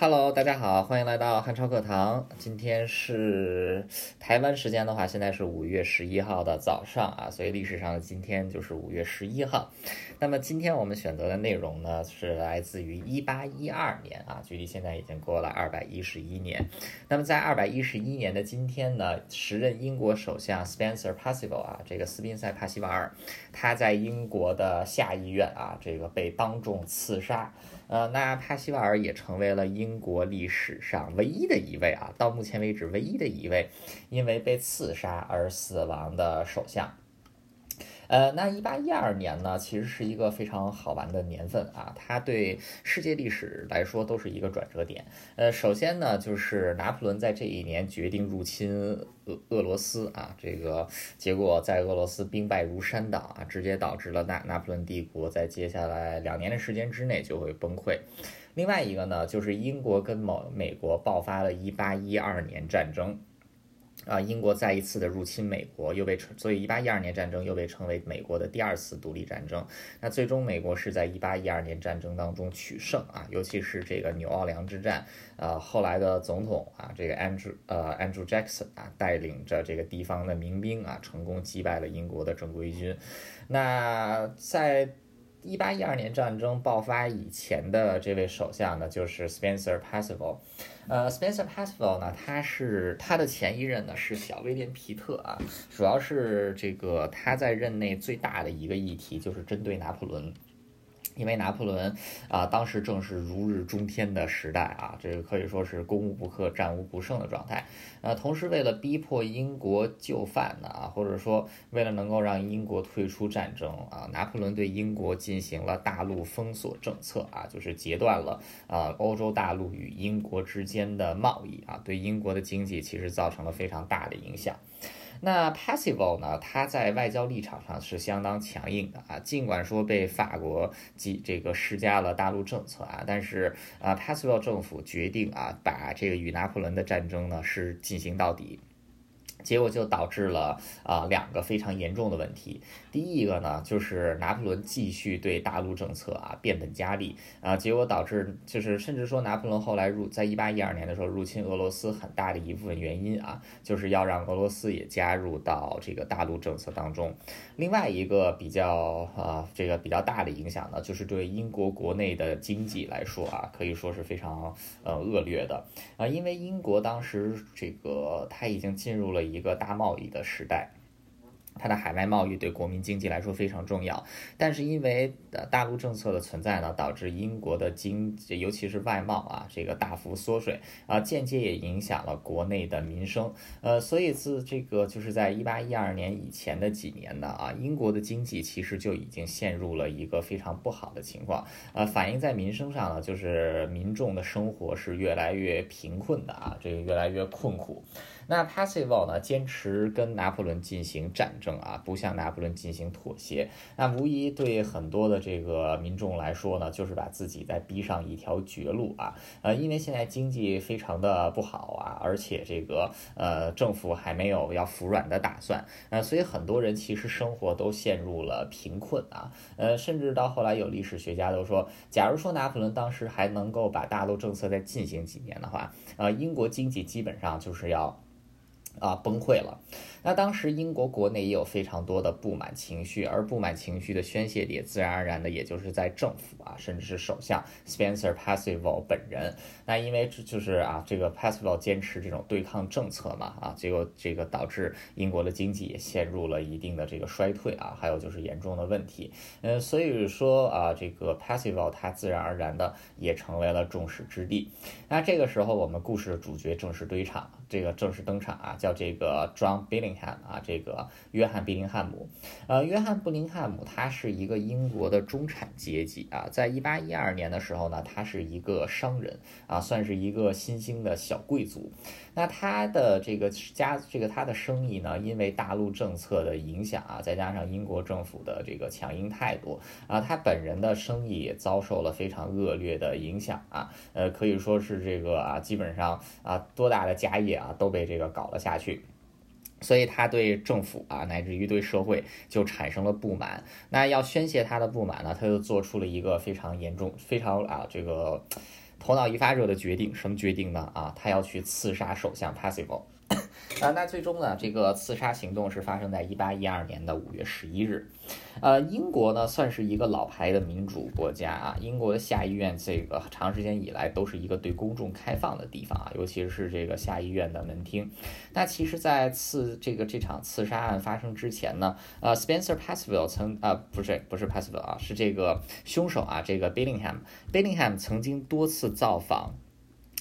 Hello，大家好，欢迎来到汉超课堂。今天是台湾时间的话，现在是五月十一号的早上啊，所以历史上的今天就是五月十一号。那么今天我们选择的内容呢，是来自于一八一二年啊，距离现在已经过了二百一十一年。那么在二百一十一年的今天呢，时任英国首相 Spencer Perceval 啊，这个斯宾塞·帕西瓦尔，他在英国的下议院啊，这个被当众刺杀。呃，那帕西瓦尔也成为了英英国历史上唯一的一位啊，到目前为止唯一的一位因为被刺杀而死亡的首相。呃，那一八一二年呢，其实是一个非常好玩的年份啊，它对世界历史来说都是一个转折点。呃，首先呢，就是拿破仑在这一年决定入侵俄俄罗斯啊，这个结果在俄罗斯兵败如山倒啊，直接导致了拿拿破仑帝国在接下来两年的时间之内就会崩溃。另外一个呢，就是英国跟某美国爆发了一八一二年战争。啊，英国再一次的入侵美国，又被称，所以一八一二年战争又被称为美国的第二次独立战争。那最终美国是在一八一二年战争当中取胜啊，尤其是这个纽奥良之战，呃，后来的总统啊，这个 Andrew 呃 Andrew Jackson 啊，带领着这个地方的民兵啊，成功击败了英国的正规军。那在一八一二年战争爆发以前的这位首相呢，就是 Spencer p a s s i v a l。呃，Spencer p a s s i v a l 呢，他是他的前一任呢是小威廉皮特啊，主要是这个他在任内最大的一个议题就是针对拿破仑。因为拿破仑啊，当时正是如日中天的时代啊，这个可以说是攻无不克、战无不胜的状态。呃，同时为了逼迫英国就范呢啊，或者说为了能够让英国退出战争啊，拿破仑对英国进行了大陆封锁政策啊，就是截断了啊欧洲大陆与英国之间的贸易啊，对英国的经济其实造成了非常大的影响。那 p a s s i v a l 呢？他在外交立场上是相当强硬的啊，尽管说被法国及这个施加了大陆政策啊，但是啊 p a s s i v a l 政府决定啊，把这个与拿破仑的战争呢是进行到底。结果就导致了啊两个非常严重的问题。第一个呢，就是拿破仑继续对大陆政策啊变本加厉啊，结果导致就是甚至说拿破仑后来入在一八一二年的时候入侵俄罗斯，很大的一部分原因啊，就是要让俄罗斯也加入到这个大陆政策当中。另外一个比较啊这个比较大的影响呢，就是对英国国内的经济来说啊，可以说是非常呃恶劣的啊，因为英国当时这个它已经进入了。一个大贸易的时代。它的海外贸易对国民经济来说非常重要，但是因为呃大陆政策的存在呢，导致英国的经，尤其是外贸啊，这个大幅缩水啊，间接也影响了国内的民生。呃，所以自这个就是在一八一二年以前的几年呢啊，英国的经济其实就已经陷入了一个非常不好的情况。呃，反映在民生上呢，就是民众的生活是越来越贫困的啊，这个越来越困苦。那 Passival 呢，坚持跟拿破仑进行战争。啊，不向拿破仑进行妥协，那无疑对很多的这个民众来说呢，就是把自己在逼上一条绝路啊。呃，因为现在经济非常的不好啊，而且这个呃政府还没有要服软的打算，呃，所以很多人其实生活都陷入了贫困啊。呃，甚至到后来有历史学家都说，假如说拿破仑当时还能够把大陆政策再进行几年的话，呃，英国经济基本上就是要啊崩溃了。那当时英国国内也有非常多的不满情绪，而不满情绪的宣泄点，自然而然的也就是在政府啊，甚至是首相 Spencer Perceval 本人。那因为这就是啊，这个 p a s s i v a l 坚持这种对抗政策嘛，啊，结果这个导致英国的经济也陷入了一定的这个衰退啊，还有就是严重的问题。嗯，所以说啊，这个 Perceval 他自然而然的也成为了众矢之的。那这个时候，我们故事的主角正式登场，这个正式登场啊，叫这个 John Billingham。啊，这个约翰·比林汉姆，呃，约翰·布林汉姆他是一个英国的中产阶级啊，在一八一二年的时候呢，他是一个商人啊，算是一个新兴的小贵族。那他的这个家，这个他的生意呢，因为大陆政策的影响啊，再加上英国政府的这个强硬态度啊，他本人的生意也遭受了非常恶劣的影响啊，呃，可以说是这个啊，基本上啊，多大的家业啊都被这个搞了下去。所以他对政府啊，乃至于对社会就产生了不满。那要宣泄他的不满呢，他就做出了一个非常严重、非常啊这个。头脑一发热的决定，什么决定呢？啊，他要去刺杀首相 Passive。啊，那最终呢，这个刺杀行动是发生在一八一二年的五月十一日。呃，英国呢算是一个老牌的民主国家啊。英国的下议院这个长时间以来都是一个对公众开放的地方啊，尤其是这个下议院的门厅。那其实，在刺这个这场刺杀案发生之前呢，呃，Spencer Passville 曾呃不是不是 Passville 啊，是这个凶手啊，这个 Billingham，Billingham 曾经多次造访。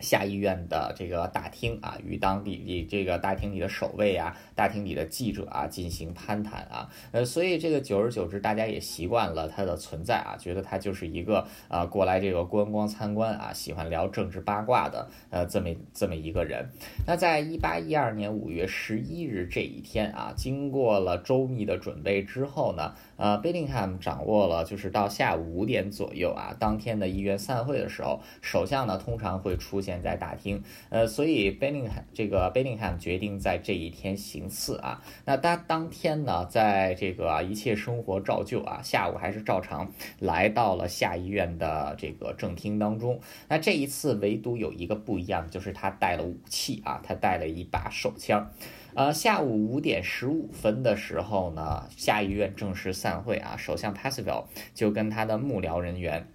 下议院的这个大厅啊，与当地的这个大厅里的守卫啊、大厅里的记者啊进行攀谈啊，呃，所以这个久而久之，大家也习惯了他的存在啊，觉得他就是一个啊过来这个观光参观啊，喜欢聊政治八卦的呃这么这么一个人。那在一八一二年五月十一日这一天啊，经过了周密的准备之后呢。呃，Billingham 掌握了，就是到下午五点左右啊，当天的议员散会的时候，首相呢通常会出现在大厅。呃，所以贝林汉这个贝林汉决定在这一天行刺啊。那他当天呢，在这个一切生活照旧啊，下午还是照常来到了下议院的这个正厅当中。那这一次唯独有一个不一样，就是他带了武器啊，他带了一把手枪。呃，下午五点十五分的时候呢，下议院正式散会啊，首相 p a s s e l 就跟他的幕僚人员。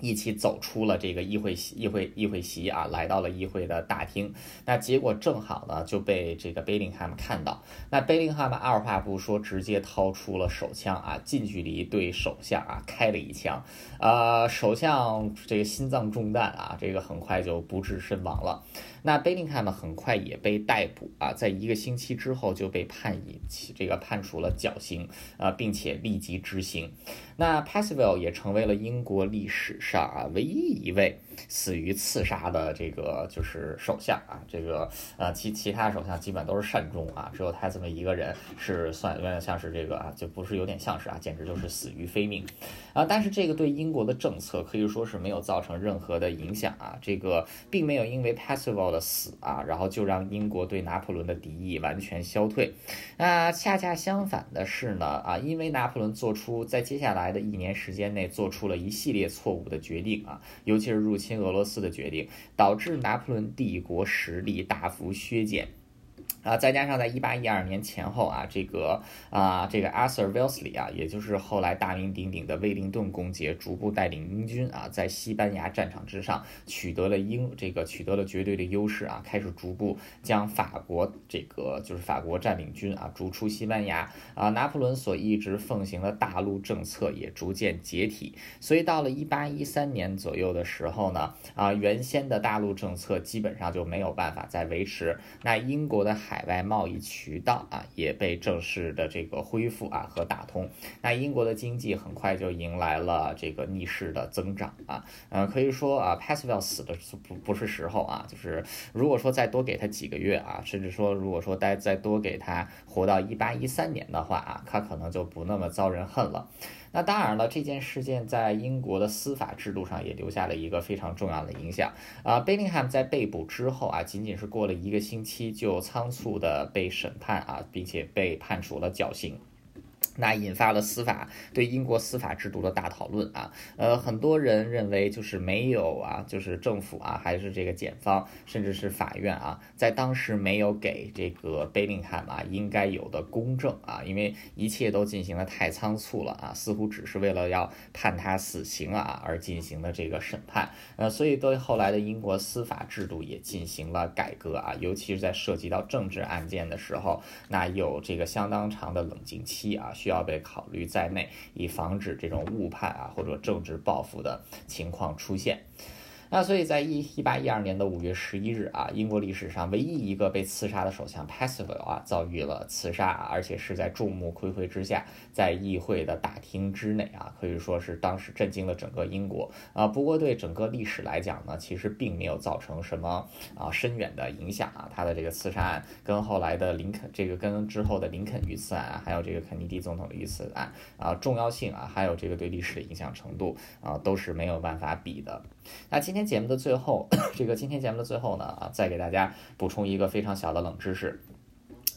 一起走出了这个议会席，议会议会席啊，来到了议会的大厅。那结果正好呢，就被这个贝林汉姆看到。那贝林汉姆二话不说，直接掏出了手枪啊，近距离对首相啊开了一枪。呃，首相这个心脏中弹啊，这个很快就不治身亡了。那贝林汉呢很快也被逮捕啊，在一个星期之后就被判以这个判处了绞刑啊，并且立即执行。那 Passville 也成为了英国历史上啊唯一一位死于刺杀的这个就是首相啊，这个呃其其他首相基本都是善终啊，只有他这么一个人是算有点像是这个啊，就不是有点像是啊，简直就是死于非命啊。但是这个对英国的政策可以说是没有造成任何的影响啊，这个并没有因为 Passville 的死啊，然后就让英国对拿破仑的敌意完全消退。那恰恰相反的是呢啊，因为拿破仑做出在接下来。的一年时间内做出了一系列错误的决定啊，尤其是入侵亲俄罗斯的决定，导致拿破仑帝国实力大幅削减。啊，再加上在一八一二年前后啊，这个啊，这个 Arthur Wellesley 啊，也就是后来大名鼎鼎的威灵顿公爵，逐步带领英军啊，在西班牙战场之上取得了英这个取得了绝对的优势啊，开始逐步将法国这个就是法国占领军啊逐出西班牙啊，拿破仑所一直奉行的大陆政策也逐渐解体，所以到了一八一三年左右的时候呢，啊，原先的大陆政策基本上就没有办法再维持，那英国的。海外贸易渠道啊也被正式的这个恢复啊和打通，那英国的经济很快就迎来了这个逆势的增长啊，嗯，可以说啊，Passville 死的不不是时候啊，就是如果说再多给他几个月啊，甚至说如果说再再多给他活到一八一三年的话啊，他可能就不那么遭人恨了。那当然了，这件事件在英国的司法制度上也留下了一个非常重要的影响啊。贝林汉在被捕之后啊，仅仅是过了一个星期就仓促的被审判啊，并且被判处了绞刑。那引发了司法对英国司法制度的大讨论啊，呃，很多人认为就是没有啊，就是政府啊，还是这个检方，甚至是法院啊，在当时没有给这个贝林汉啊应该有的公正啊，因为一切都进行的太仓促了啊，似乎只是为了要判他死刑啊而进行的这个审判，呃，所以对后来的英国司法制度也进行了改革啊，尤其是在涉及到政治案件的时候，那有这个相当长的冷静期啊。要被考虑在内，以防止这种误判啊或者政治报复的情况出现。那所以在一一八一二年的五月十一日啊，英国历史上唯一一个被刺杀的首相 Passville 啊，遭遇了刺杀，而且是在众目睽睽之下，在议会的大厅之内啊，可以说是当时震惊了整个英国啊。不过对整个历史来讲呢，其实并没有造成什么啊深远的影响啊。他的这个刺杀案跟后来的林肯这个跟之后的林肯遇刺案，还有这个肯尼迪总统的遇刺案啊，重要性啊，还有这个对历史的影响程度啊，都是没有办法比的。那今天节目的最后，这个今天节目的最后呢，啊，再给大家补充一个非常小的冷知识。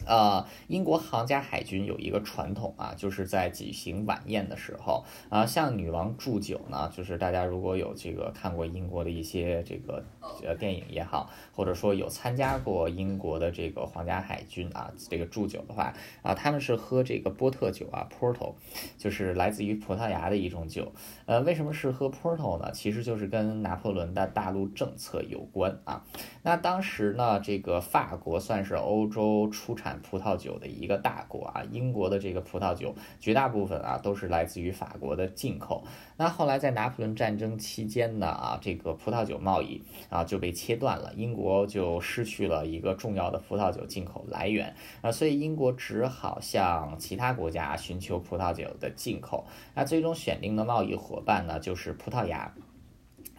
呃，英国皇家海军有一个传统啊，就是在举行晚宴的时候啊，向女王祝酒呢，就是大家如果有这个看过英国的一些这个呃电影也好，或者说有参加过英国的这个皇家海军啊这个祝酒的话啊，他们是喝这个波特酒啊，Porto，就是来自于葡萄牙的一种酒。呃，为什么是喝 Porto 呢？其实就是跟拿破仑的大陆政策有关啊。那当时呢，这个法国算是欧洲出产。葡萄酒的一个大国啊，英国的这个葡萄酒绝大部分啊都是来自于法国的进口。那后来在拿破仑战争期间呢啊，这个葡萄酒贸易啊就被切断了，英国就失去了一个重要的葡萄酒进口来源啊，所以英国只好向其他国家寻求葡萄酒的进口。那最终选定的贸易伙伴呢就是葡萄牙。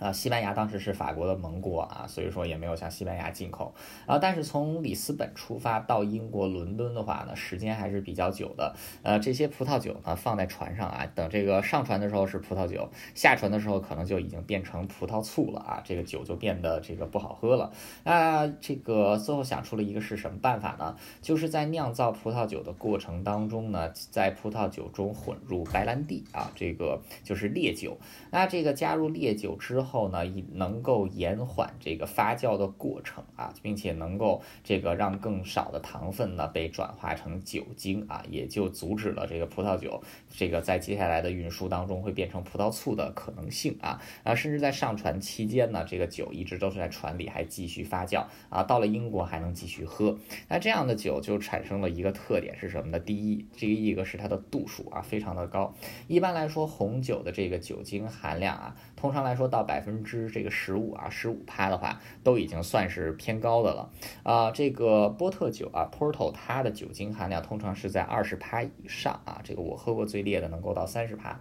啊，西班牙当时是法国的盟国啊，所以说也没有向西班牙进口啊。但是从里斯本出发到英国伦敦的话呢，时间还是比较久的。呃，这些葡萄酒呢放在船上啊，等这个上船的时候是葡萄酒，下船的时候可能就已经变成葡萄醋了啊，这个酒就变得这个不好喝了。那这个最后想出了一个是什么办法呢？就是在酿造葡萄酒的过程当中呢，在葡萄酒中混入白兰地啊，这个就是烈酒。那这个加入烈酒之后。后呢，能够延缓这个发酵的过程啊，并且能够这个让更少的糖分呢被转化成酒精啊，也就阻止了这个葡萄酒这个在接下来的运输当中会变成葡萄醋的可能性啊啊，甚至在上船期间呢，这个酒一直都是在船里还继续发酵啊，到了英国还能继续喝。那这样的酒就产生了一个特点是什么呢？第一，这个一个是它的度数啊非常的高，一般来说红酒的这个酒精含量啊，通常来说到百。分之这个十五啊，十五趴的话，都已经算是偏高的了啊。这个波特酒啊，Porto，它的酒精含量通常是在二十趴以上啊。这个我喝过最烈的能够到三十趴。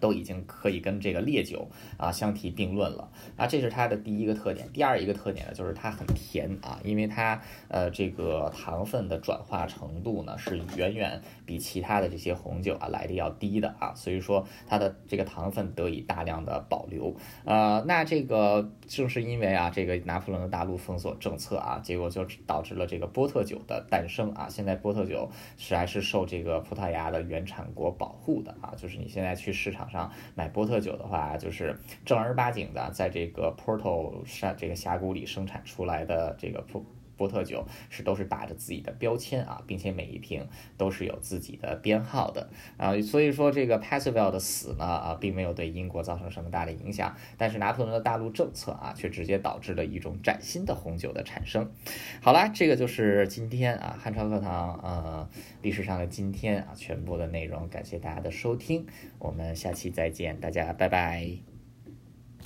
都已经可以跟这个烈酒啊相提并论了啊，这是它的第一个特点。第二一个特点呢，就是它很甜啊，因为它呃这个糖分的转化程度呢是远远比其他的这些红酒啊来的要低的啊，所以说它的这个糖分得以大量的保留。呃，那这个正是因为啊这个拿破仑的大陆封锁政策啊，结果就导致了这个波特酒的诞生啊。现在波特酒是还是受这个葡萄牙的原产国保护的啊，就是你现在去市场。上买波特酒的话，就是正儿八经的，在这个 Porto 山这个峡谷里生产出来的这个。波特酒是都是打着自己的标签啊，并且每一瓶都是有自己的编号的啊，所以说这个 p a s s v e l l 的死呢啊，并没有对英国造成什么大的影响，但是拿破仑的大陆政策啊，却直接导致了一种崭新的红酒的产生。好啦，这个就是今天啊汉朝课堂呃历史上的今天啊全部的内容，感谢大家的收听，我们下期再见，大家拜拜。